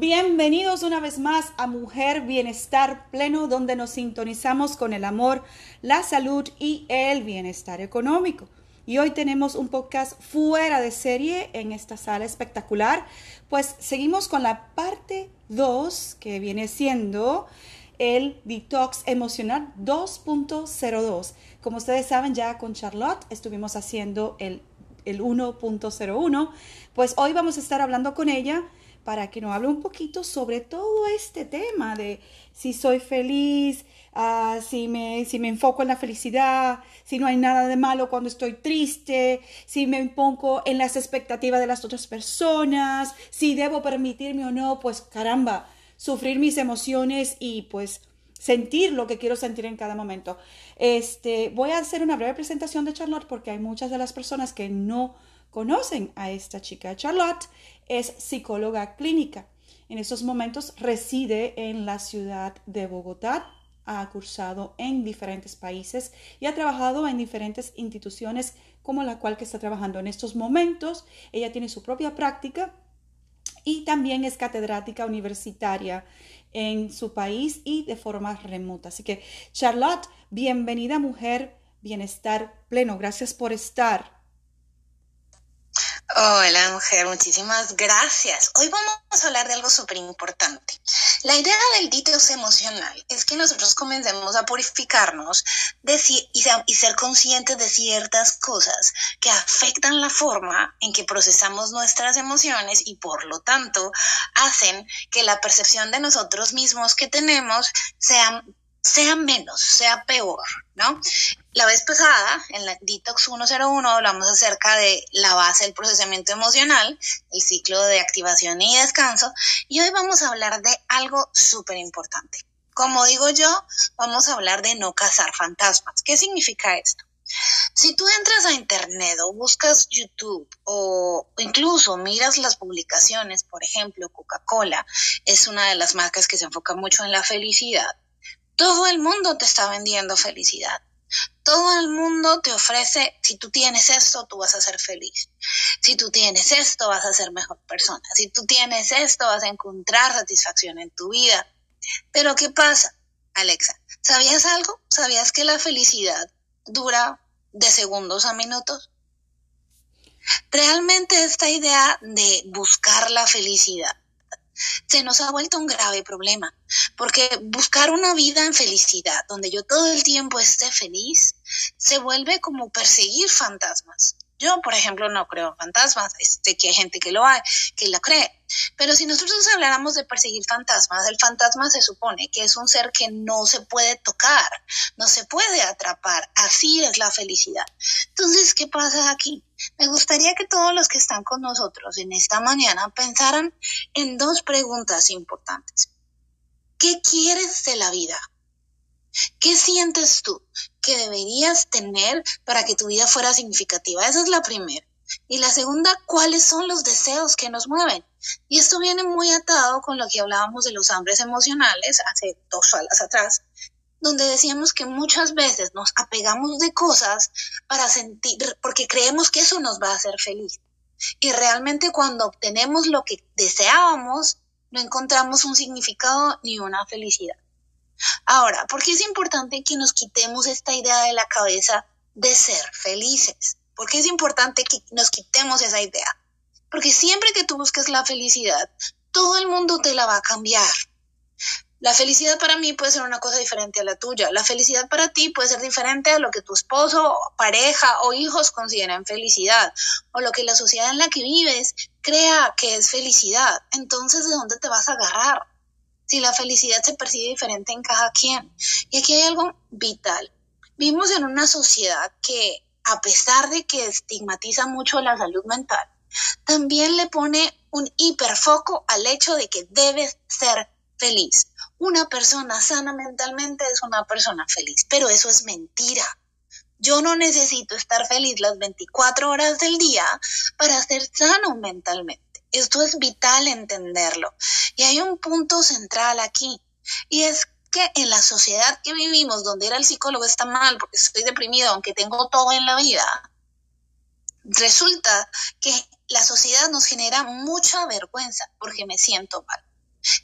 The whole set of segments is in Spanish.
Bienvenidos una vez más a Mujer Bienestar Pleno, donde nos sintonizamos con el amor, la salud y el bienestar económico. Y hoy tenemos un podcast fuera de serie en esta sala espectacular, pues seguimos con la parte 2 que viene siendo el detox emocional 2.02. Como ustedes saben, ya con Charlotte estuvimos haciendo el, el 1.01, pues hoy vamos a estar hablando con ella para que nos hable un poquito sobre todo este tema de si soy feliz, ah, si, me, si me enfoco en la felicidad, si no hay nada de malo cuando estoy triste, si me pongo en las expectativas de las otras personas, si debo permitirme o no, pues caramba, sufrir mis emociones y pues sentir lo que quiero sentir en cada momento. Este, voy a hacer una breve presentación de Charlotte porque hay muchas de las personas que no conocen a esta chica. Charlotte es psicóloga clínica. En estos momentos reside en la ciudad de Bogotá. Ha cursado en diferentes países y ha trabajado en diferentes instituciones como la cual que está trabajando en estos momentos. Ella tiene su propia práctica y también es catedrática universitaria en su país y de forma remota. Así que, Charlotte, bienvenida mujer, bienestar pleno. Gracias por estar. Hola mujer, muchísimas gracias. Hoy vamos a hablar de algo súper importante. La idea del detox emocional es que nosotros comencemos a purificarnos y ser conscientes de ciertas cosas que afectan la forma en que procesamos nuestras emociones y por lo tanto hacen que la percepción de nosotros mismos que tenemos sea sea menos, sea peor, ¿no? La vez pasada, en la Detox 101, hablamos acerca de la base del procesamiento emocional, el ciclo de activación y descanso, y hoy vamos a hablar de algo súper importante. Como digo yo, vamos a hablar de no cazar fantasmas. ¿Qué significa esto? Si tú entras a internet o buscas YouTube o incluso miras las publicaciones, por ejemplo, Coca-Cola es una de las marcas que se enfoca mucho en la felicidad todo el mundo te está vendiendo felicidad. Todo el mundo te ofrece, si tú tienes esto, tú vas a ser feliz. Si tú tienes esto, vas a ser mejor persona. Si tú tienes esto, vas a encontrar satisfacción en tu vida. Pero ¿qué pasa, Alexa? ¿Sabías algo? ¿Sabías que la felicidad dura de segundos a minutos? Realmente esta idea de buscar la felicidad se nos ha vuelto un grave problema, porque buscar una vida en felicidad, donde yo todo el tiempo esté feliz, se vuelve como perseguir fantasmas. Yo, por ejemplo, no creo en fantasmas, sé que hay gente que lo que lo cree. Pero si nosotros habláramos de perseguir fantasmas, el fantasma se supone que es un ser que no se puede tocar, no se puede atrapar. Así es la felicidad. Entonces, ¿qué pasa aquí? Me gustaría que todos los que están con nosotros en esta mañana pensaran en dos preguntas importantes. ¿Qué quieres de la vida? ¿Qué sientes tú que deberías tener para que tu vida fuera significativa? Esa es la primera. Y la segunda, ¿cuáles son los deseos que nos mueven? Y esto viene muy atado con lo que hablábamos de los hambres emocionales hace dos salas atrás, donde decíamos que muchas veces nos apegamos de cosas para sentir, porque creemos que eso nos va a hacer feliz. Y realmente cuando obtenemos lo que deseábamos, no encontramos un significado ni una felicidad. Ahora, ¿por qué es importante que nos quitemos esta idea de la cabeza de ser felices? ¿Por qué es importante que nos quitemos esa idea? Porque siempre que tú busques la felicidad, todo el mundo te la va a cambiar. La felicidad para mí puede ser una cosa diferente a la tuya. La felicidad para ti puede ser diferente a lo que tu esposo, pareja o hijos consideran felicidad o lo que la sociedad en la que vives crea que es felicidad. Entonces, ¿de dónde te vas a agarrar? Si la felicidad se percibe diferente en cada quien. Y aquí hay algo vital. Vivimos en una sociedad que, a pesar de que estigmatiza mucho la salud mental, también le pone un hiperfoco al hecho de que debes ser feliz. Una persona sana mentalmente es una persona feliz, pero eso es mentira. Yo no necesito estar feliz las 24 horas del día para ser sano mentalmente. Esto es vital entenderlo. Y hay un punto central aquí, y es que en la sociedad que vivimos, donde era el psicólogo está mal porque estoy deprimido, aunque tengo todo en la vida, resulta que la sociedad nos genera mucha vergüenza porque me siento mal.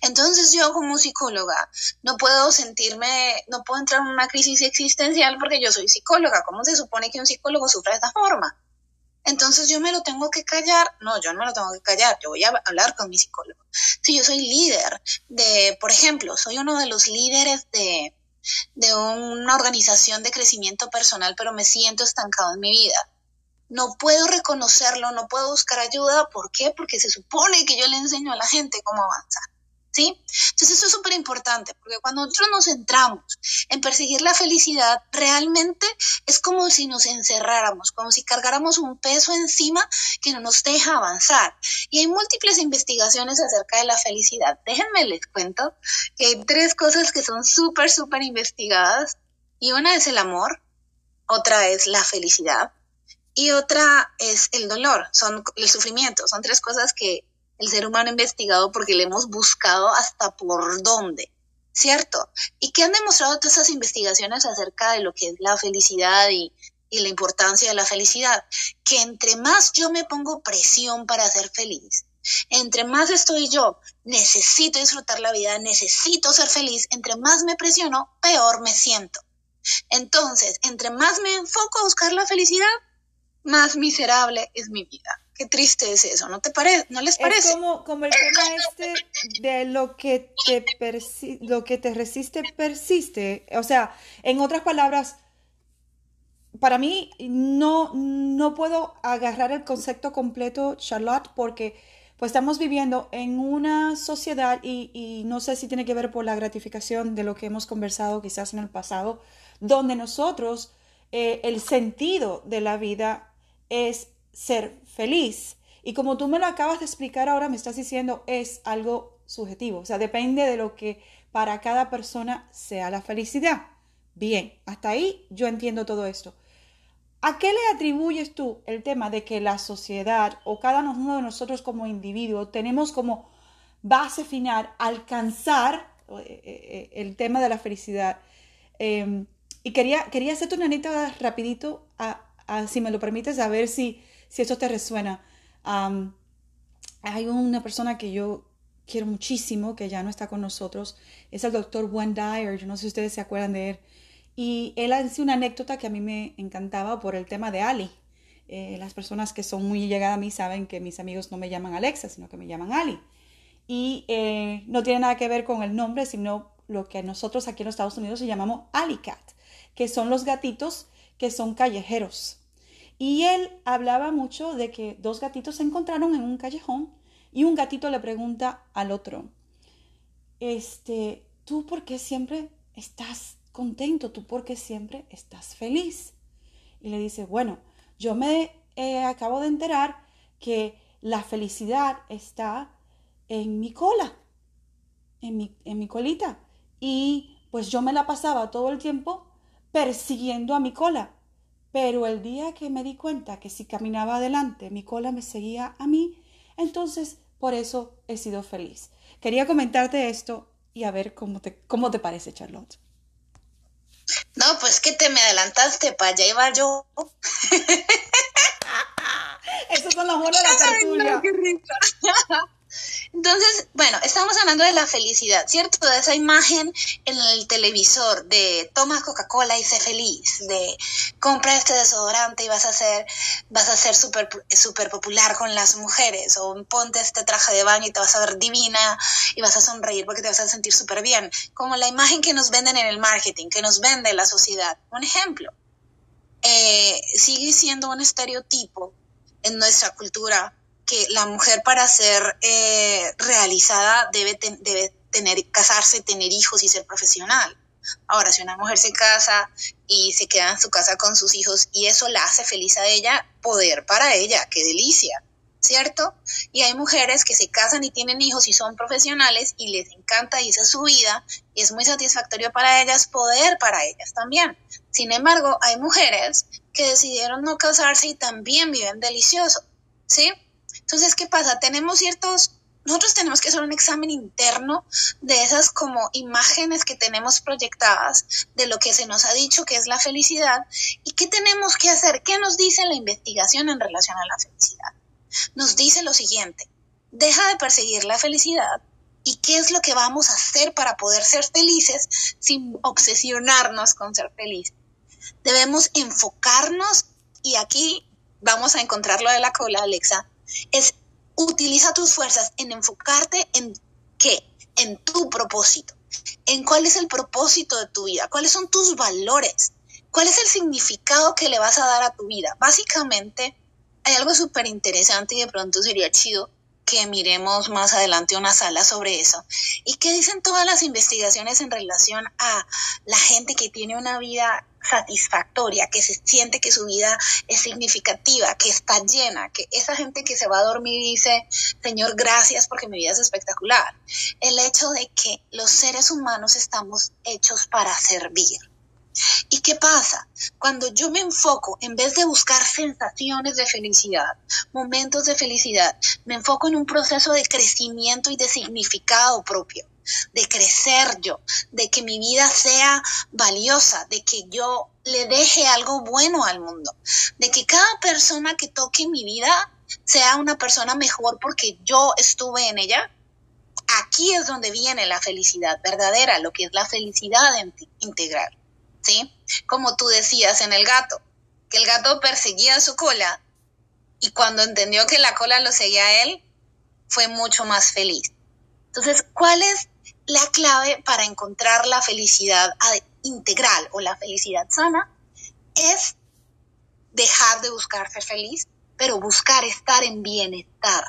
Entonces yo como psicóloga no puedo sentirme, no puedo entrar en una crisis existencial porque yo soy psicóloga. ¿Cómo se supone que un psicólogo sufra de esta forma? Entonces yo me lo tengo que callar. No, yo no me lo tengo que callar. Yo voy a hablar con mi psicólogo. Si yo soy líder de, por ejemplo, soy uno de los líderes de, de una organización de crecimiento personal, pero me siento estancado en mi vida no puedo reconocerlo, no puedo buscar ayuda. ¿Por qué? Porque se supone que yo le enseño a la gente cómo avanzar. ¿Sí? Entonces eso es súper importante, porque cuando nosotros nos centramos en perseguir la felicidad, realmente es como si nos encerráramos, como si cargáramos un peso encima que no nos deja avanzar. Y hay múltiples investigaciones acerca de la felicidad. Déjenme les cuento que hay tres cosas que son súper, súper investigadas. Y una es el amor, otra es la felicidad y otra es el dolor, son el sufrimiento. Son tres cosas que el ser humano ha investigado porque le hemos buscado hasta por dónde, ¿cierto? ¿Y qué han demostrado todas esas investigaciones acerca de lo que es la felicidad y, y la importancia de la felicidad? Que entre más yo me pongo presión para ser feliz, entre más estoy yo, necesito disfrutar la vida, necesito ser feliz, entre más me presiono, peor me siento. Entonces, entre más me enfoco a buscar la felicidad, más miserable es mi vida. Qué triste es eso, ¿no te parece? ¿No les parece? Es como, como el tema este de lo que te lo que te resiste persiste. O sea, en otras palabras, para mí no, no puedo agarrar el concepto completo, Charlotte, porque pues estamos viviendo en una sociedad y, y, no sé si tiene que ver por la gratificación de lo que hemos conversado quizás en el pasado, donde nosotros eh, el sentido de la vida es ser feliz. Y como tú me lo acabas de explicar ahora, me estás diciendo, es algo subjetivo. O sea, depende de lo que para cada persona sea la felicidad. Bien, hasta ahí yo entiendo todo esto. ¿A qué le atribuyes tú el tema de que la sociedad o cada uno de nosotros como individuo tenemos como base final alcanzar eh, eh, el tema de la felicidad? Em, y quería, quería hacerte una anécdota rapidito a, si me lo permites, a ver si, si esto te resuena. hay una persona que yo quiero muchísimo, que ya no está con nosotros, es el doctor Wayne Dyer, yo no sé si ustedes se acuerdan de él, y él hace una anécdota que a mí me encantaba por el tema de Ali. Eh, las personas que son muy llegadas a mí saben que mis amigos no me llaman Alexa, sino que me llaman Ali. Y eh, no tiene nada que ver con el nombre, sino lo que nosotros aquí en Estados Unidos llamamos Alicat, que son los gatitos que son callejeros. Y él hablaba mucho de que dos gatitos se encontraron en un callejón y un gatito le pregunta al otro, este, ¿tú por qué siempre estás contento? ¿Tú por qué siempre estás feliz? Y le dice, bueno, yo me eh, acabo de enterar que la felicidad está en mi cola, en mi, en mi colita. Y pues yo me la pasaba todo el tiempo persiguiendo a mi cola. Pero el día que me di cuenta que si caminaba adelante mi cola me seguía a mí, entonces por eso he sido feliz. Quería comentarte esto y a ver cómo te, cómo te parece, Charlotte. No, pues que te me adelantaste, para allá iba yo. Eso son las bolas de la tertulia. Entonces, bueno, estamos hablando de la felicidad, ¿cierto? De esa imagen en el televisor de toma Coca-Cola y sé feliz, de compra este desodorante y vas a ser, vas a ser súper super popular con las mujeres, o ponte este traje de baño y te vas a ver divina y vas a sonreír porque te vas a sentir súper bien. Como la imagen que nos venden en el marketing, que nos vende la sociedad. Un ejemplo, eh, sigue siendo un estereotipo en nuestra cultura que la mujer para ser eh, realizada debe, debe tener, casarse, tener hijos y ser profesional. Ahora, si una mujer se casa y se queda en su casa con sus hijos y eso la hace feliz a ella, poder para ella, qué delicia, ¿cierto? Y hay mujeres que se casan y tienen hijos y son profesionales y les encanta y esa es su vida y es muy satisfactorio para ellas poder para ellas también. Sin embargo, hay mujeres que decidieron no casarse y también viven delicioso, ¿sí? Entonces, ¿qué pasa? Tenemos ciertos nosotros tenemos que hacer un examen interno de esas como imágenes que tenemos proyectadas de lo que se nos ha dicho que es la felicidad y qué tenemos que hacer, qué nos dice la investigación en relación a la felicidad nos dice lo siguiente, deja de perseguir la felicidad y qué es lo que vamos a hacer para poder ser felices sin obsesionarnos con ser felices. Debemos enfocarnos y aquí vamos a encontrar lo de la cola, Alexa, es utiliza tus fuerzas en enfocarte en qué, en tu propósito, en cuál es el propósito de tu vida, cuáles son tus valores, cuál es el significado que le vas a dar a tu vida. Básicamente, hay algo súper interesante y de pronto sería chido que miremos más adelante una sala sobre eso. ¿Y qué dicen todas las investigaciones en relación a la gente que tiene una vida satisfactoria, que se siente que su vida es significativa, que está llena, que esa gente que se va a dormir dice, Señor, gracias porque mi vida es espectacular. El hecho de que los seres humanos estamos hechos para servir. ¿Y qué pasa? Cuando yo me enfoco, en vez de buscar sensaciones de felicidad, momentos de felicidad, me enfoco en un proceso de crecimiento y de significado propio, de crecer yo, de que mi vida sea valiosa, de que yo le deje algo bueno al mundo, de que cada persona que toque mi vida sea una persona mejor porque yo estuve en ella, aquí es donde viene la felicidad verdadera, lo que es la felicidad integral. ¿sí? Como tú decías en el gato, que el gato perseguía su cola y cuando entendió que la cola lo seguía él, fue mucho más feliz. Entonces, ¿cuál es la clave para encontrar la felicidad integral o la felicidad sana? Es dejar de buscar ser feliz, pero buscar estar en bienestar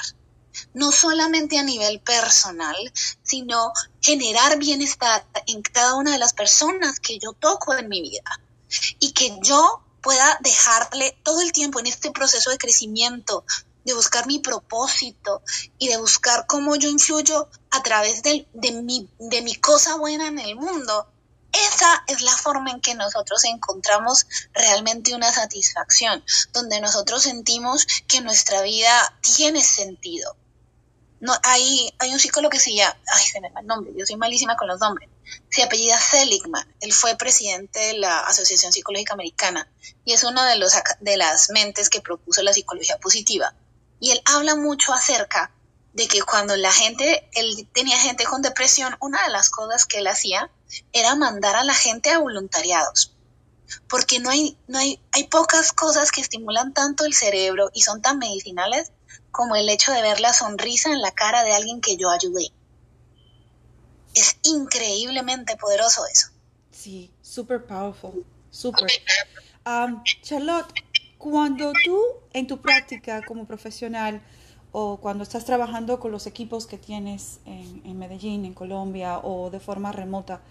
no solamente a nivel personal, sino generar bienestar en cada una de las personas que yo toco en mi vida y que yo pueda dejarle todo el tiempo en este proceso de crecimiento, de buscar mi propósito y de buscar cómo yo influyo a través de, mi, de mi cosa buena en el mundo. Esa es la forma en que nosotros encontramos realmente una satisfacción, donde nosotros sentimos que nuestra vida tiene sentido, no, hay, hay un psicólogo que se llama, ay, se me va el nombre, yo soy malísima con los nombres, se apellida Seligman, él fue presidente de la Asociación Psicológica Americana y es uno de, los, de las mentes que propuso la psicología positiva. Y él habla mucho acerca de que cuando la gente, él tenía gente con depresión, una de las cosas que él hacía era mandar a la gente a voluntariados. Porque no hay, no hay, hay pocas cosas que estimulan tanto el cerebro y son tan medicinales como el hecho de ver la sonrisa en la cara de alguien que yo ayudé. Es increíblemente poderoso eso. Sí, super powerful, super. Um, Charlotte, cuando tú en tu práctica como profesional o cuando estás trabajando con los equipos que tienes en, Medellín, en Colombia o de forma remota,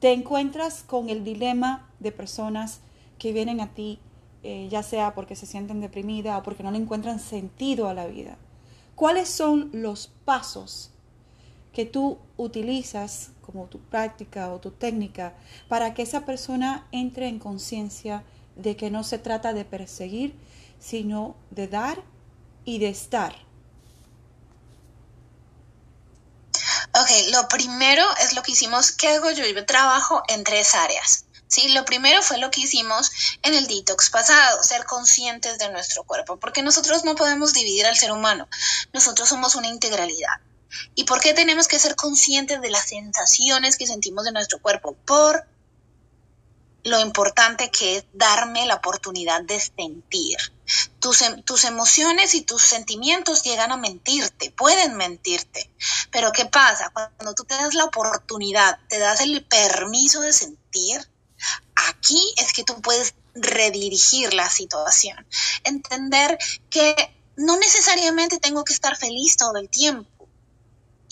te encuentras con el dilema de personas que vienen a ti eh, ya sea porque se sienten deprimidas o porque no le encuentran sentido a la vida. ¿Cuáles son los pasos que tú utilizas como tu práctica o tu técnica para que esa persona entre en conciencia de que no se trata de perseguir, sino de dar y de estar? Ok, lo primero es lo que hicimos, ¿qué hago yo? Yo trabajo en tres áreas. ¿sí? Lo primero fue lo que hicimos en el detox pasado, ser conscientes de nuestro cuerpo, porque nosotros no podemos dividir al ser humano, nosotros somos una integralidad. ¿Y por qué tenemos que ser conscientes de las sensaciones que sentimos de nuestro cuerpo? Por lo importante que es darme la oportunidad de sentir. Tus, em, tus, emociones y tus sentimientos llegan a mentirte, pueden mentirte. Pero ¿qué pasa? Cuando tú te das la oportunidad, te das el permiso de sentir, Aquí es que tú puedes redirigir la situación, entender que no necesariamente tengo que estar feliz todo el tiempo.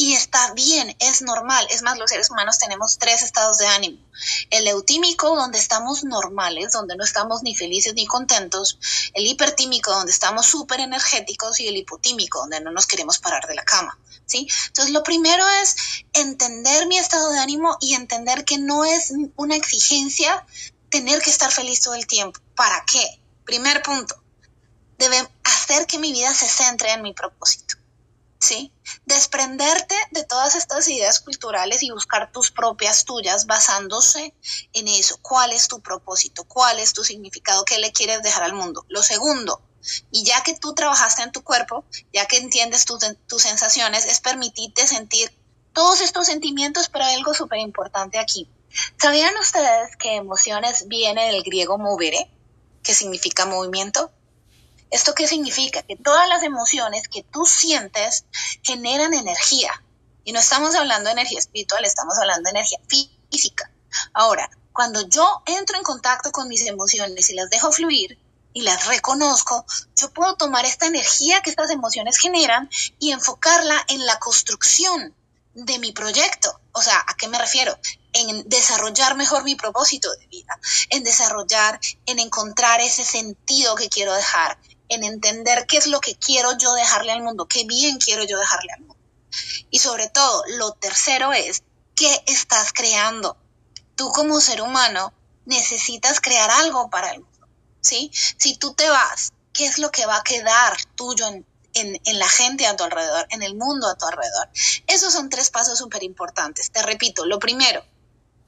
Y está bien, es normal. Es más, los seres humanos tenemos tres estados de ánimo. El eutímico, donde estamos normales, donde no estamos ni felices ni contentos. El hipertímico, donde estamos súper energéticos. Y el hipotímico, donde no nos queremos parar de la cama. ¿sí? Entonces, lo primero es entender mi estado de ánimo y entender que no es una exigencia tener que estar feliz todo el tiempo. ¿Para qué? Primer punto, debe hacer que mi vida se centre en mi propósito. ¿Sí? Desprenderte de todas estas ideas culturales y buscar tus propias tuyas basándose en eso. ¿Cuál es tu propósito? ¿Cuál es tu significado? ¿Qué le quieres dejar al mundo? Lo segundo, y ya que tú trabajaste en tu cuerpo, ya que entiendes tus, sensaciones, es permitirte sentir todos estos sentimientos, pero hay algo súper importante aquí. ¿Sabían ustedes que emociones viene del griego movere, que significa movimiento? ¿Esto qué significa? Que todas las emociones que tú sientes generan energía. Y no estamos hablando de energía espiritual, estamos hablando de energía física. Ahora, cuando yo entro en contacto con mis emociones y las dejo fluir y las reconozco, yo puedo tomar esta energía que estas emociones generan y enfocarla en la construcción de mi proyecto. O sea, ¿a qué me refiero? En desarrollar mejor mi propósito de vida, en desarrollar, en encontrar ese sentido que quiero dejar, en entender qué es lo que quiero yo dejarle al mundo, qué bien quiero yo dejarle al mundo. Y sobre todo, lo tercero es, ¿qué estás creando? Tú como ser humano necesitas crear algo para el mundo, ¿sí? Si tú te vas, ¿qué es lo que va a quedar tuyo en, en, la gente a tu alrededor, en el mundo a tu alrededor? Esos son tres pasos súper importantes. Te repito, lo primero,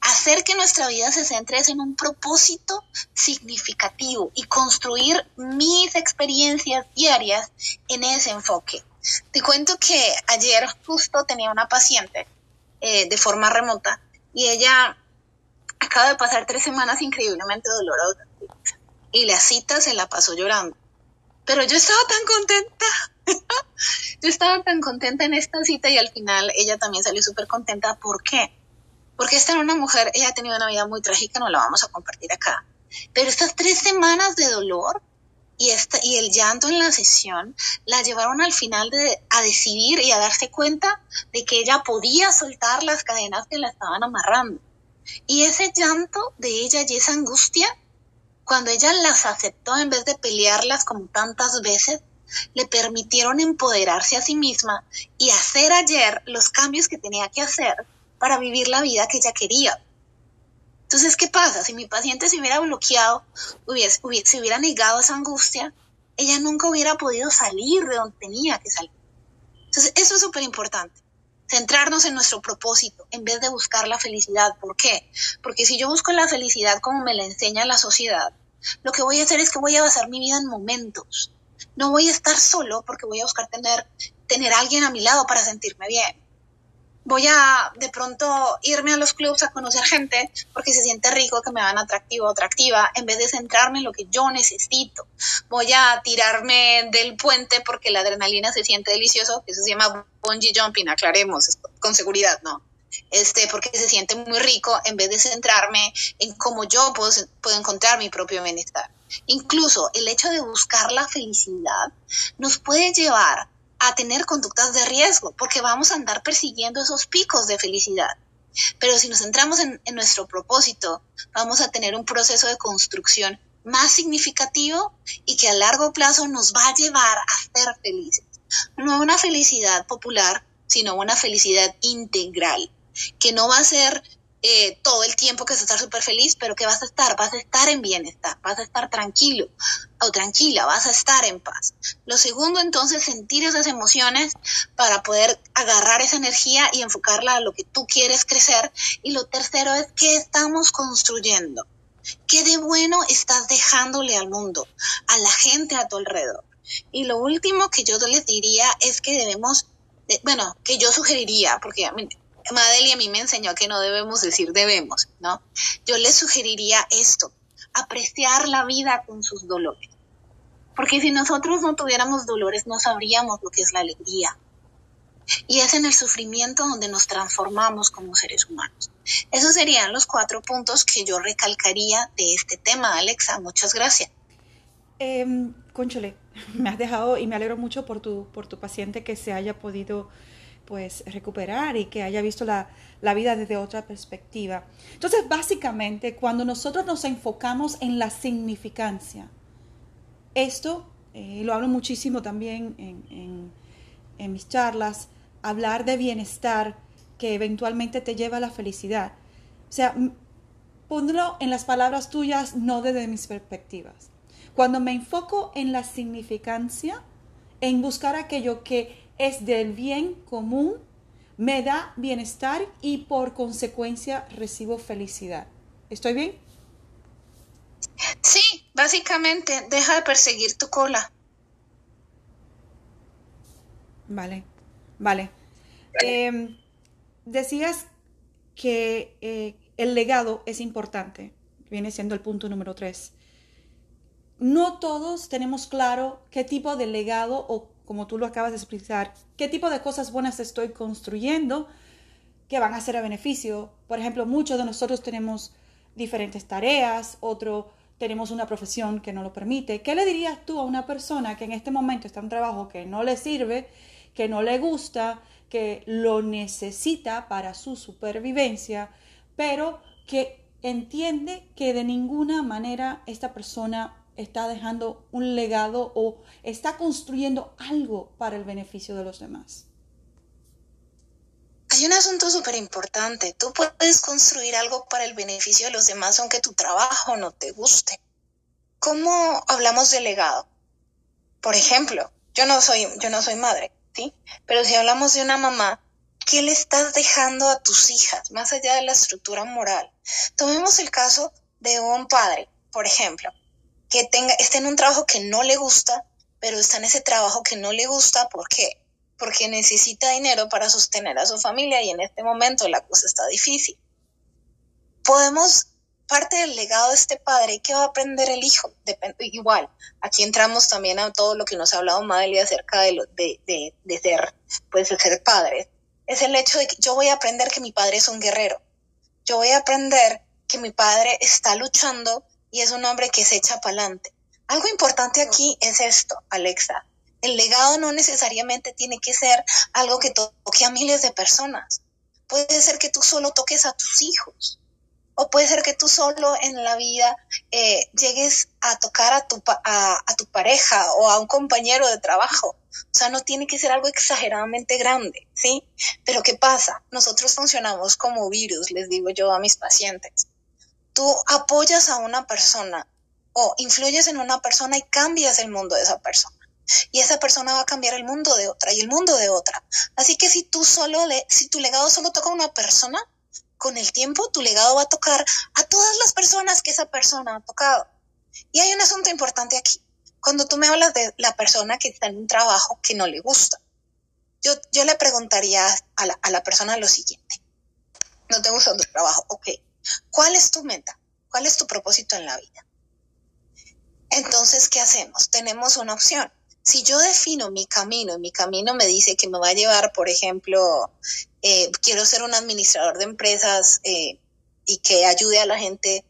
hacer que nuestra vida se centre en un propósito significativo y construir mis experiencias diarias en ese enfoque. Te cuento que ayer justo tenía una paciente eh, de forma remota y ella acaba de pasar tres semanas increíblemente dolorosas y la cita se la pasó llorando. Pero yo estaba tan contenta. yo estaba tan contenta en esta cita y al final ella también salió súper contenta. ¿Por qué? Porque esta era una mujer, ella ha tenido una vida muy trágica, no la vamos a compartir acá. Pero estas tres semanas de dolor y, esta, y el llanto en la sesión la llevaron al final de, a decidir y a darse cuenta de que ella podía soltar las cadenas que la estaban amarrando. Y ese llanto de ella y esa angustia, cuando ella las aceptó en vez de pelearlas como tantas veces, le permitieron empoderarse a sí misma y hacer ayer los cambios que tenía que hacer para vivir la vida que ella quería. Entonces, ¿qué pasa? Si mi paciente se hubiera bloqueado, hubiese, se hubiera negado esa angustia, ella nunca hubiera podido salir de donde tenía que salir. Entonces, eso es súper importante. Centrarnos en nuestro propósito en vez de buscar la felicidad. ¿Por qué? Porque si yo busco la felicidad como me la enseña la sociedad, lo que voy a hacer es que voy a basar mi vida en momentos. No voy a estar solo porque voy a buscar tener, tener alguien a mi lado para sentirme bien voy a de pronto irme a los clubs a conocer gente porque se siente rico que me van atractivo o atractiva en vez de centrarme en lo que yo necesito. Voy a tirarme del puente porque la adrenalina se siente delicioso, eso se llama bungee jumping, aclaremos con seguridad, ¿no? Este, porque se siente muy rico en vez de centrarme en cómo yo puedo, puedo encontrar mi propio bienestar. Incluso el hecho de buscar la felicidad nos puede llevar a tener conductas de riesgo, porque vamos a andar persiguiendo esos picos de felicidad. Pero si nos centramos en, nuestro propósito, vamos a tener un proceso de construcción más significativo y que a largo plazo nos va a llevar a ser felices. No una felicidad popular, sino una felicidad integral, que no va a ser eh, todo el tiempo que vas a estar súper feliz, pero que vas a estar, vas a estar en bienestar, vas a estar tranquilo o tranquila, vas a estar en paz. Lo segundo, entonces, sentir esas emociones para poder agarrar esa energía y enfocarla a lo que tú quieres crecer. Y lo tercero es qué estamos construyendo. ¿Qué de bueno estás dejándole al mundo, a la gente a tu alrededor? Y lo último que yo les diría es que debemos, eh, bueno, que yo sugeriría, porque Madeli a mí me enseñó que no debemos decir debemos, ¿no? Yo les sugeriría esto, apreciar la vida con sus dolores. Porque si nosotros no tuviéramos dolores, no sabríamos lo que es la alegría. Y es en el sufrimiento donde nos transformamos como seres humanos. Esos serían los cuatro puntos que yo recalcaría de este tema, Alexa. Muchas gracias. Eh, me has dejado y me alegro mucho por tu, por tu paciente que se haya podido pues recuperar y que haya visto la, vida desde otra perspectiva. Entonces, básicamente, cuando nosotros nos enfocamos en la significancia, esto eh, lo hablo muchísimo también en, en mis charlas, hablar de bienestar que eventualmente te lleva a la felicidad. O sea, ponlo en las palabras tuyas, no desde mis perspectivas. Cuando me enfoco en la significancia, en buscar aquello que es del bien común, me da bienestar y por consecuencia recibo felicidad. ¿Estoy bien? Sí, básicamente deja de perseguir tu cola. Vale, vale. Em, decías que eh, el legado es importante, viene siendo el punto número tres. No todos tenemos claro qué tipo de legado o, como tú lo acabas de explicar, qué tipo de cosas buenas estoy construyendo que van a ser a beneficio. Por ejemplo, muchos de nosotros tenemos diferentes tareas, otro tenemos una profesión que no lo permite. ¿Qué le dirías tú a una persona que en este momento está en un trabajo que no le sirve, que no le gusta, que lo necesita para su supervivencia, pero que entiende que de ninguna manera esta persona está dejando un legado o está construyendo algo para el beneficio de los demás. Hay un asunto súper importante. Tú puedes construir algo para el beneficio de los demás aunque tu trabajo no te guste. ¿Cómo hablamos de legado? Por ejemplo, yo no soy, yo no soy madre, ¿sí? Pero si hablamos de una mamá, ¿qué le estás dejando a tus hijas, más allá de la estructura moral? Tomemos el caso de un padre, por ejemplo, que tenga, esté en un trabajo que no le gusta, pero está en ese trabajo que no le gusta, ¿por qué? Porque necesita dinero para sostener a su familia y en este momento la cosa está difícil. Podemos parte del legado de este padre, ¿qué va a aprender el hijo? igual, aquí entramos también a todo lo que nos ha hablado Madeleine acerca de, lo, de, de, ser, pues, de ser padre. Es el hecho de que yo voy a aprender que mi padre es un guerrero. Yo voy a aprender que mi padre está luchando y es un hombre que se echa para adelante. Algo importante aquí es esto, Alexa. El legado no necesariamente tiene que ser algo que toque a miles de personas. Puede ser que tú solo toques a tus hijos o puede ser que tú solo en la vida eh, llegues a tocar a tu, a, tu pareja o a un compañero de trabajo. O sea, no tiene que ser algo exageradamente grande, ¿sí? Pero ¿qué pasa? Nosotros funcionamos como virus, les digo yo a mis pacientes. Tú apoyas a una persona o influyes en una persona y cambias el mundo de esa persona. Y esa persona va a cambiar el mundo de otra y el mundo de otra. Así que si tú solo le, si tu legado solo toca a una persona, con el tiempo tu legado va a tocar a todas las personas que esa persona ha tocado. Y hay un asunto importante aquí. Cuando tú me hablas de la persona que está en un trabajo que no le gusta, yo, yo le preguntaría a la, a la persona lo siguiente. No te gusta tu trabajo, ok. ¿Cuál es tu meta? ¿Cuál es tu propósito en la vida? Entonces, ¿qué hacemos? Tenemos una opción. Si yo defino mi camino y mi camino me dice que me va a llevar, por ejemplo, eh, quiero ser un administrador de empresas eh, y que ayude a la gente.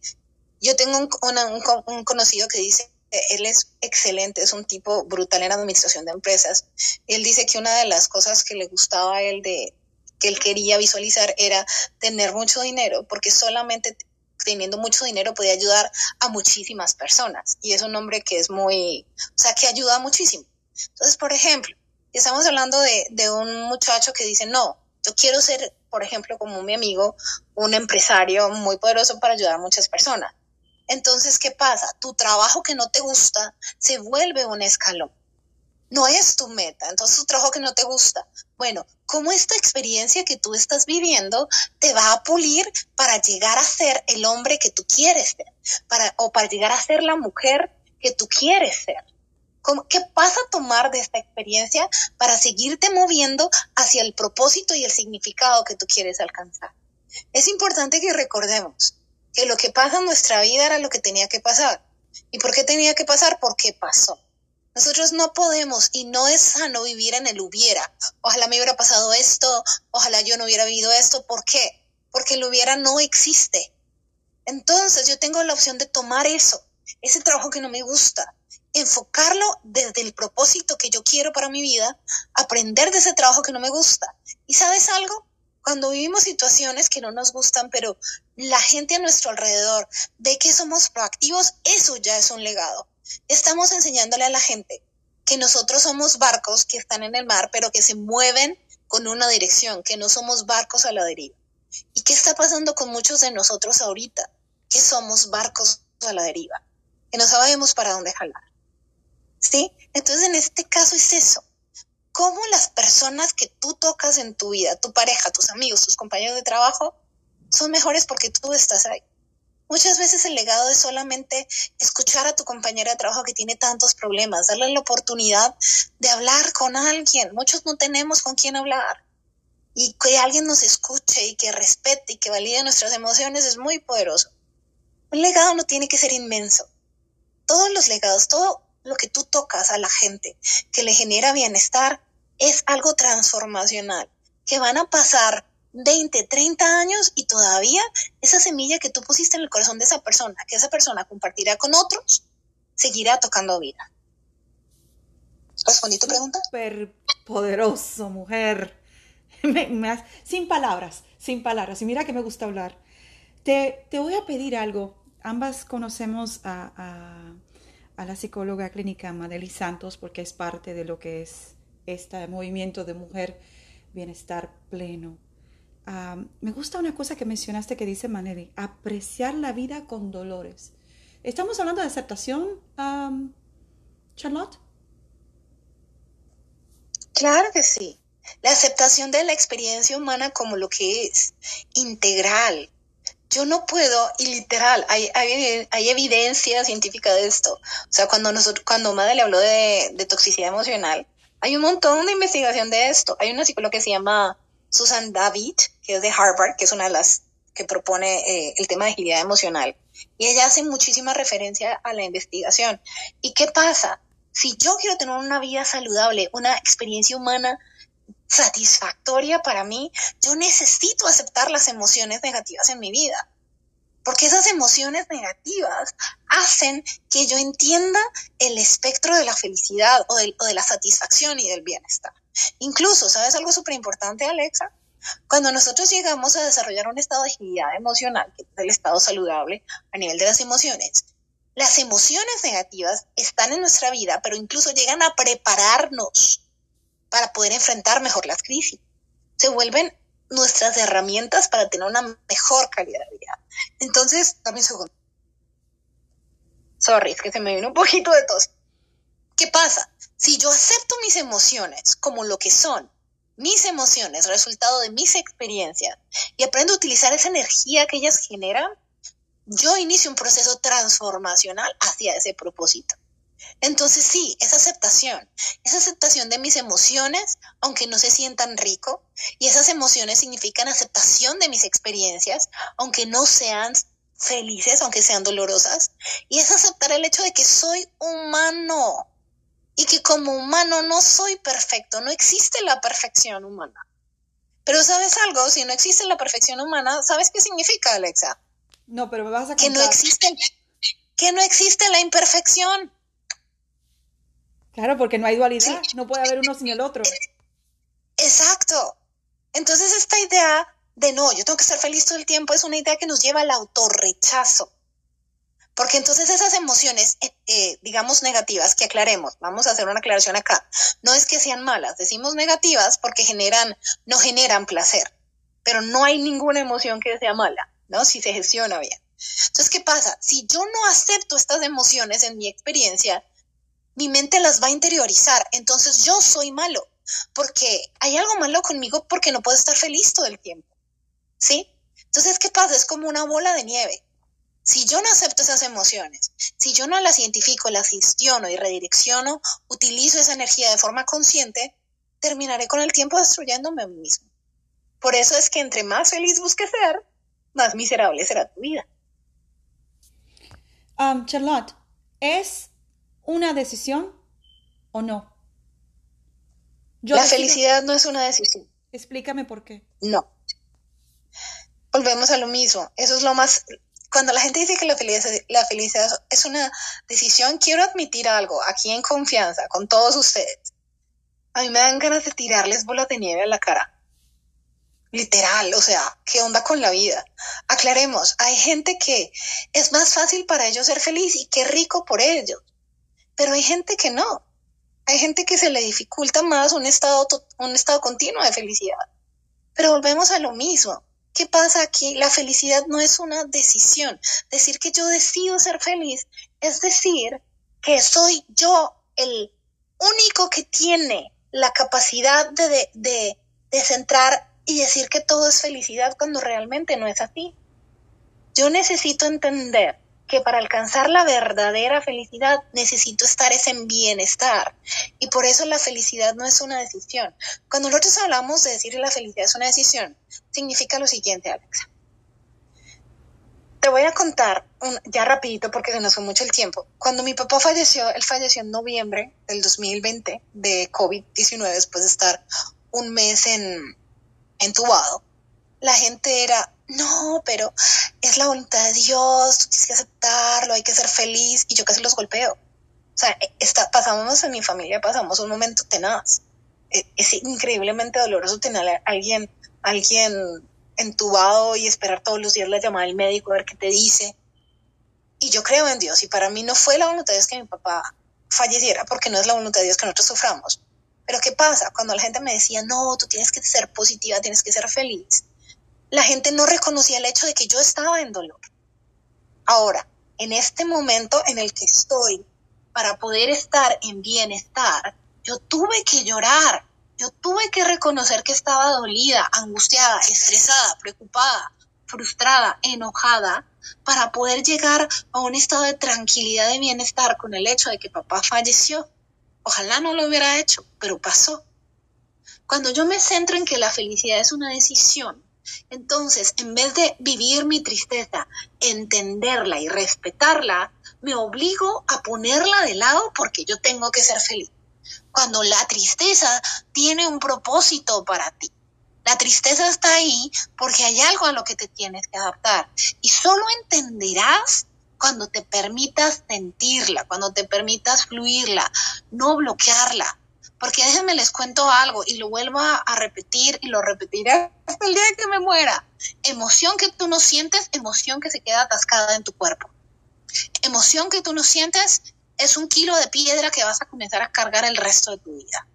Yo tengo un, conocido que dice, él es excelente, es un tipo brutal en administración de empresas. Él dice que una de las cosas que le gustaba a él de que él quería visualizar era tener mucho dinero, porque solamente teniendo mucho dinero podía ayudar a muchísimas personas. Y es un hombre que es muy, o sea, que ayuda muchísimo. Entonces, por ejemplo, estamos hablando de, de un muchacho que dice, no, yo quiero ser, por ejemplo, como mi amigo, un empresario muy poderoso para ayudar a muchas personas. Entonces, ¿qué pasa? Tu trabajo que no te gusta se vuelve un escalón. No es tu meta. Entonces, tu trabajo que no te gusta. Bueno, ¿cómo esta experiencia que tú estás viviendo te va a pulir para llegar a ser el hombre que tú quieres ser? Para, o para llegar a ser la mujer que tú quieres ser. ¿Qué vas a tomar de esta experiencia para seguirte moviendo hacia el propósito y el significado que tú quieres alcanzar? Es importante que recordemos que lo que pasa en nuestra vida era lo que tenía que pasar. ¿Y por qué tenía que pasar? Porque pasó. Nosotros no podemos y no es sano vivir en el hubiera. Ojalá me hubiera pasado esto, ojalá yo no hubiera vivido esto. ¿Por qué? Porque el hubiera no existe. Entonces yo tengo la opción de tomar eso ese trabajo que no me gusta, enfocarlo desde el propósito que yo quiero para mi vida, aprender de ese trabajo que no me gusta. ¿Y sabes algo? Cuando vivimos situaciones que no nos gustan, pero la gente a nuestro alrededor ve que somos proactivos, eso ya es un legado. Estamos enseñándole a la gente que nosotros somos barcos que están en el mar, pero que se mueven con una dirección, que no somos barcos a la deriva. ¿Y qué está pasando con muchos de nosotros ahorita? Que somos barcos a la deriva, que no sabemos para dónde jalar. ¿Sí? Entonces en este caso es eso. ¿Cómo las personas que tú tocas en tu vida, tu pareja, tus amigos, tus compañeros de trabajo, son mejores porque tú estás ahí? Muchas veces el legado es solamente escuchar a tu compañera de trabajo que tiene tantos problemas, darle la oportunidad de hablar con alguien. Muchos no tenemos con quién hablar. Y que alguien nos escuche y que respete y que valide nuestras emociones es muy poderoso. Un legado no tiene que ser inmenso. Todos los legados, todo lo que tú tocas a la gente que le genera bienestar es algo transformacional, que van a pasar 20, 30 años y todavía esa semilla que tú pusiste en el corazón de esa persona, que esa persona compartirá con otros, seguirá tocando vida. ¿Respondí tu pregunta? Súper poderoso, mujer. sin palabras, sin palabras. Y mira que me gusta hablar. Te, te voy a pedir algo. Ambas conocemos a, a, a la psicóloga clínica Madeli Santos porque es parte de lo que es este movimiento de mujer bienestar pleno me gusta una cosa que mencionaste que dice Maneri, apreciar la vida con dolores. ¿Estamos hablando de aceptación, Charlotte? Claro que sí. La aceptación de la experiencia humana como lo que es, integral. Yo no puedo, y literal, hay, hay, evidencia científica de esto. O sea, cuando, nosotros, cuando Madre habló de, de toxicidad emocional, hay un montón de investigación de esto. Hay una psicóloga que se llama Susan David, que es de Harvard, que es una de las que propone eh, el tema de agilidad emocional. Y ella hace muchísima referencia a la investigación. ¿Y qué pasa? Si yo quiero tener una vida saludable, una experiencia humana satisfactoria para mí, yo necesito aceptar las emociones negativas en mi vida. Porque esas emociones negativas hacen que yo entienda el espectro de la felicidad o de, o de la satisfacción y del bienestar. Incluso, ¿sabes algo súper importante, Alexa? Cuando nosotros llegamos a desarrollar un estado de agilidad emocional, que es el estado saludable a nivel de las emociones, las emociones negativas están en nuestra vida, pero incluso llegan a prepararnos para poder enfrentar mejor las crisis. Se vuelven nuestras herramientas para tener una mejor calidad de vida. Entonces, un segundo. Sorry, es que se me vino un poquito de tos. ¿Qué pasa? Si yo acepto mis emociones como lo que son, mis emociones, resultado de mis experiencias, y aprendo a utilizar esa energía que ellas generan, yo inicio un proceso transformacional hacia ese propósito. Entonces sí, esa aceptación, esa aceptación de mis emociones, aunque no se sientan rico, y esas emociones significan aceptación de mis experiencias, aunque no sean felices, aunque sean dolorosas, y es aceptar el hecho de que soy humano, y que como humano no soy perfecto, no existe la perfección humana. Pero ¿sabes algo? Si no existe la perfección humana, ¿sabes qué significa, Alexa? No, pero me vas a contar. Que no existe, que no existe la imperfección. Claro, porque no hay dualidad, no puede haber uno sin el otro. Exacto. Entonces esta idea de no, yo tengo que ser feliz todo el tiempo es una idea que nos lleva al autorrechazo. Porque entonces esas emociones, eh, eh, digamos, negativas, que aclaremos, vamos a hacer una aclaración acá, no es que sean malas, decimos negativas porque generan, no generan placer, pero no hay ninguna emoción que sea mala, ¿no? Si se gestiona bien. Entonces, ¿qué pasa? Si yo no acepto estas emociones en mi experiencia, mi mente las va a interiorizar, entonces yo soy malo, porque hay algo malo conmigo porque no puedo estar feliz todo el tiempo, ¿sí? Entonces, ¿qué pasa? Es como una bola de nieve. Si yo no acepto esas emociones, si yo no las identifico, las gestiono y redirecciono, utilizo esa energía de forma consciente, terminaré con el tiempo destruyéndome a mí mismo. Por eso es que entre más feliz busques ser, más miserable será tu vida. Um, Charlotte, ¿es una decisión o no? la felicidad no es una decisión. Explícame por qué. No. Volvemos a lo mismo. Eso es lo más, cuando la gente dice que la felicidad, es una decisión, quiero admitir algo aquí en confianza con todos ustedes. A mí me dan ganas de tirarles bolas de nieve a la cara. Literal, o sea, ¿qué onda con la vida? Aclaremos, hay gente que es más fácil para ellos ser feliz y qué rico por ellos, pero hay gente que no. Hay gente que se le dificulta más un estado, un estado continuo de felicidad. Pero volvemos a lo mismo. ¿Qué pasa aquí? La felicidad no es una decisión. Decir que yo decido ser feliz es decir que soy yo el único que tiene la capacidad de, de, de centrar y decir que todo es felicidad cuando realmente no es así. Yo necesito entender que para alcanzar la verdadera felicidad necesito estar en bienestar. Y por eso la felicidad no es una decisión. Cuando nosotros hablamos de decir que la felicidad es una decisión, significa lo siguiente, Alexa. Te voy a contar ya rapidito porque se nos fue mucho el tiempo. Cuando mi papá falleció, él falleció en noviembre del 2020 de COVID-19 después de estar un mes en, entubado, la gente era, no, pero es la voluntad de Dios, tienes que aceptarlo, hay que ser feliz, y yo casi los golpeo. O sea, está, pasamos en mi familia, pasamos un momento tenaz. E, es, increíblemente doloroso tener a alguien, alguien entubado y esperar todos los días la llamada del médico a ver qué te dice. Y yo creo en Dios, y para mí no fue la voluntad de Dios que mi papá falleciera, porque no es la voluntad de Dios que nosotros suframos. Pero ¿qué pasa? Cuando la gente me decía, no, tú tienes que ser positiva, tienes que ser feliz, la gente no reconocía el hecho de que yo estaba en dolor. Ahora, en este momento en el que estoy, para poder estar en bienestar, yo tuve que llorar, yo tuve que reconocer que estaba dolida, angustiada, estresada, preocupada, frustrada, enojada, para poder llegar a un estado de tranquilidad y bienestar con el hecho de que papá falleció. Ojalá no lo hubiera hecho, pero pasó. Cuando yo me centro en que la felicidad es una decisión, entonces en vez de vivir mi tristeza, entenderla y respetarla, me obligo a ponerla de lado porque yo tengo que ser feliz. Cuando la tristeza tiene un propósito para ti. La tristeza está ahí porque hay algo a lo que te tienes que adaptar. Y solo entenderás cuando te permitas sentirla, cuando te permitas fluirla, no bloquearla. Porque déjenme les cuento algo y lo vuelvo a, repetir y lo repetiré hasta el día que me muera. Emoción que tú no sientes, emoción que se queda atascada en tu cuerpo. Emoción que tú no sientes es un kilo de piedra que vas a comenzar a cargar el resto de tu vida.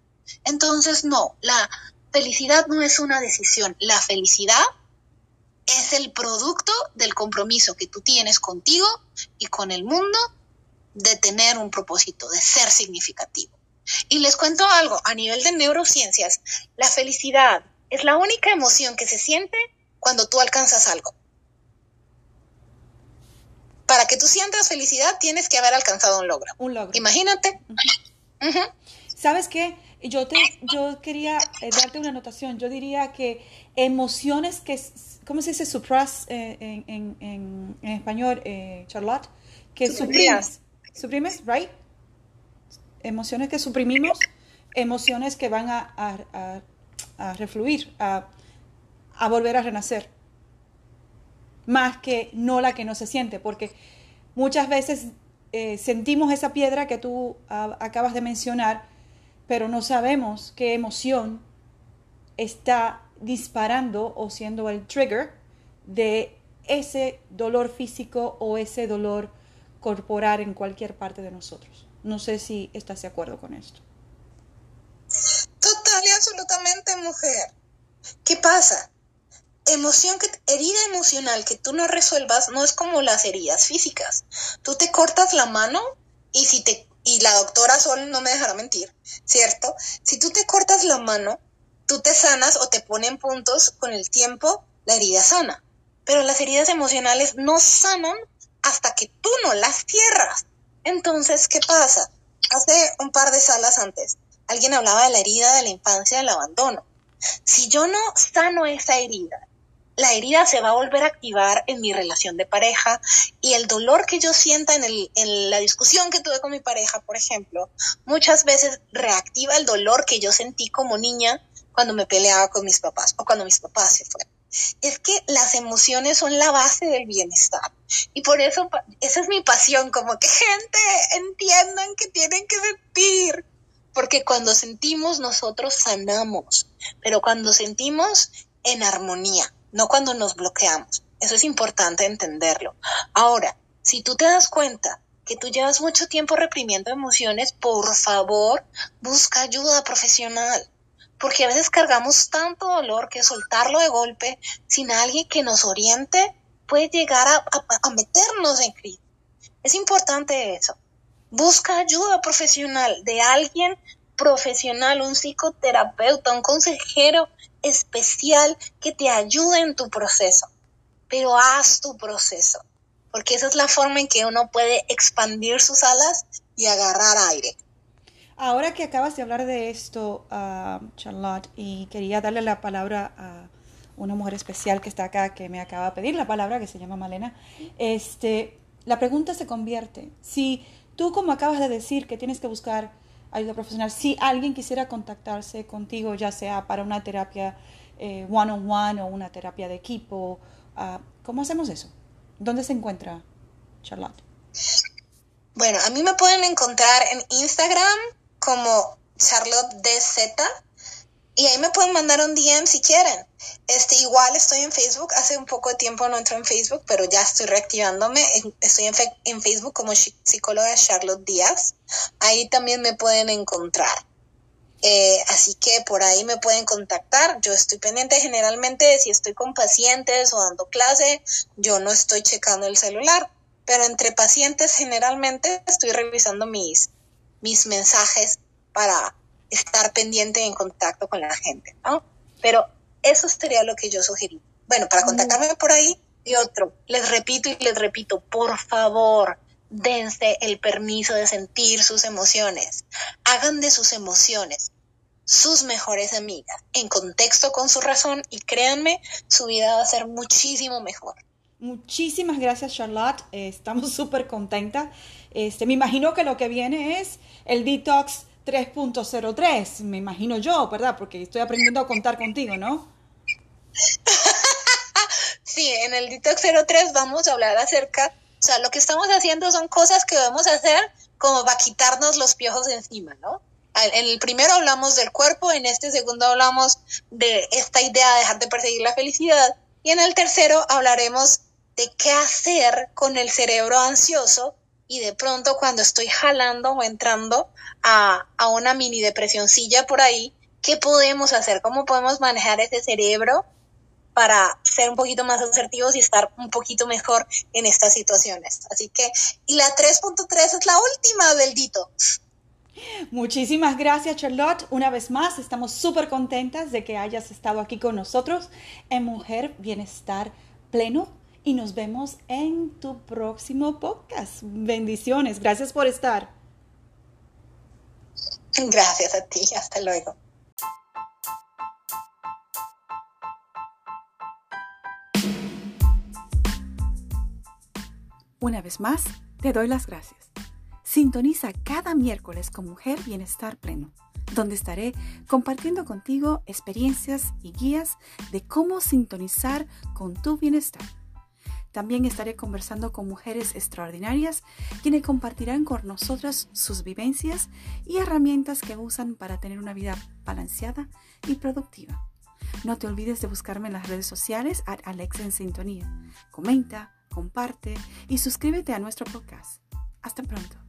Entonces, no, la felicidad no es una decisión. La felicidad es el producto del compromiso que tú tienes contigo y con el mundo de tener un propósito, de ser significativo. Y les cuento algo, a nivel de neurociencias, la felicidad es la única emoción que se siente cuando tú alcanzas algo. Para que tú sientas felicidad tienes que haber alcanzado un logro. Un logro. Imagínate. ¿Sabes qué? Yo, te, yo quería eh, darte una anotación. Yo diría que emociones que ¿cómo se dice suppress eh, en, en, en, en, español, eh, Charlotte? Que suprimes, suprimes, right? Emociones que suprimimos, emociones que van a, a, a, refluir, a, a volver a renacer. Más que no la que no se siente, porque muchas veces eh, sentimos esa piedra que tú acabas de mencionar, pero no sabemos qué emoción está disparando o siendo el trigger de ese dolor físico o ese dolor corporal en cualquier parte de nosotros. No sé si estás de acuerdo con esto. Total y absolutamente, mujer. ¿Qué pasa? Emoción que, herida emocional que tú no resuelvas no es como las heridas físicas. Tú te cortas la mano y si te y la doctora Sol no me dejará mentir, ¿cierto? Si tú te cortas la mano, tú te sanas o te ponen puntos con el tiempo, la herida sana. Pero las heridas emocionales no sanan hasta que tú no las cierras. Entonces, ¿qué pasa? Hace un par de salas antes, alguien hablaba de la herida de la infancia del abandono. Si yo no sano esa herida, la herida se va a volver a activar en mi relación de pareja y el dolor que yo sienta en, el, en, la discusión que tuve con mi pareja, por ejemplo, muchas veces reactiva el dolor que yo sentí como niña cuando me peleaba con mis papás o cuando mis papás se fueron. Es que las emociones son la base del bienestar. Y por eso, esa es mi pasión, como que gente entiendan que tienen que sentir. Porque cuando sentimos, nosotros sanamos. Pero cuando sentimos en armonía, no cuando nos bloqueamos. Eso es importante entenderlo. Ahora, si tú te das cuenta que tú llevas mucho tiempo reprimiendo emociones, por favor, busca ayuda profesional porque a veces cargamos tanto dolor que soltarlo de golpe sin alguien que nos oriente puede llegar a, meternos en crisis. Es importante eso. Busca ayuda profesional de alguien profesional, un psicoterapeuta, un consejero especial que te ayude en tu proceso. Pero haz tu proceso, porque esa es la forma en que uno puede expandir sus alas y agarrar aire. Ahora que acabas de hablar de esto, uh, Charlotte, y quería darle la palabra a una mujer especial que está acá, que me acaba de pedir la palabra, que se llama Malena, este, la pregunta se convierte, si tú como acabas de decir que tienes que buscar ayuda profesional, si alguien quisiera contactarse contigo, ya sea para una terapia eh, one on one o una terapia de equipo, uh, ¿cómo hacemos eso? ¿Dónde se encuentra Charlotte? Bueno, a mí me pueden encontrar en Instagram como Charlotte DZ y ahí me pueden mandar un DM si quieren. Este, igual estoy en Facebook, hace un poco de tiempo no entro en Facebook, pero ya estoy reactivándome. Estoy en, Facebook como psicóloga Charlotte Díaz. Ahí también me pueden encontrar. Eh, así que por ahí me pueden contactar. Yo estoy pendiente generalmente si estoy con pacientes o dando clase, yo no estoy checando el celular, pero entre pacientes generalmente estoy revisando mis, mis mensajes para estar pendiente en contacto con la gente, ¿no? Pero eso sería lo que yo sugerí. Bueno, para contactarme por ahí y otro, les repito y les repito, por favor, dense el permiso de sentir sus emociones. Hagan de sus emociones sus mejores amigas, en contexto con su razón y créanme, su vida va a ser muchísimo mejor. Muchísimas gracias Charlotte, eh, estamos súper contentas. Este, me imagino que lo que viene es el detox 3.03, me imagino yo, ¿verdad? Porque estoy aprendiendo a contar contigo, ¿no? sí, en el detox 03 vamos a hablar acerca, o sea, lo que estamos haciendo son cosas que debemos hacer como para quitarnos los piojos encima, ¿no? En el primero hablamos del cuerpo, en este segundo hablamos de esta idea de dejar de perseguir la felicidad y en el tercero hablaremos de qué hacer con el cerebro ansioso y de pronto cuando estoy jalando o entrando a, a una mini depresioncilla por ahí, ¿qué podemos hacer? ¿Cómo podemos manejar ese cerebro para ser un poquito más asertivos y estar un poquito mejor en estas situaciones? Así que, y la 3.3 es la última del Dito. Muchísimas gracias Charlotte. Una vez más, estamos súper contentas de que hayas estado aquí con nosotros en Mujer Bienestar Pleno y nos vemos en tu próximo podcast. Bendiciones, gracias por estar. Gracias a ti, hasta luego. Una vez más, te doy las gracias. Sintoniza cada miércoles con Mujer Bienestar Pleno, donde estaré compartiendo contigo experiencias y guías de cómo sintonizar con tu bienestar. También estaré conversando con mujeres extraordinarias quienes compartirán con nosotras sus vivencias y herramientas que usan para tener una vida balanceada y productiva. No te olvides de buscarme en las redes sociales a Alex en Sintonía. Comenta, comparte y suscríbete a nuestro podcast. Hasta pronto.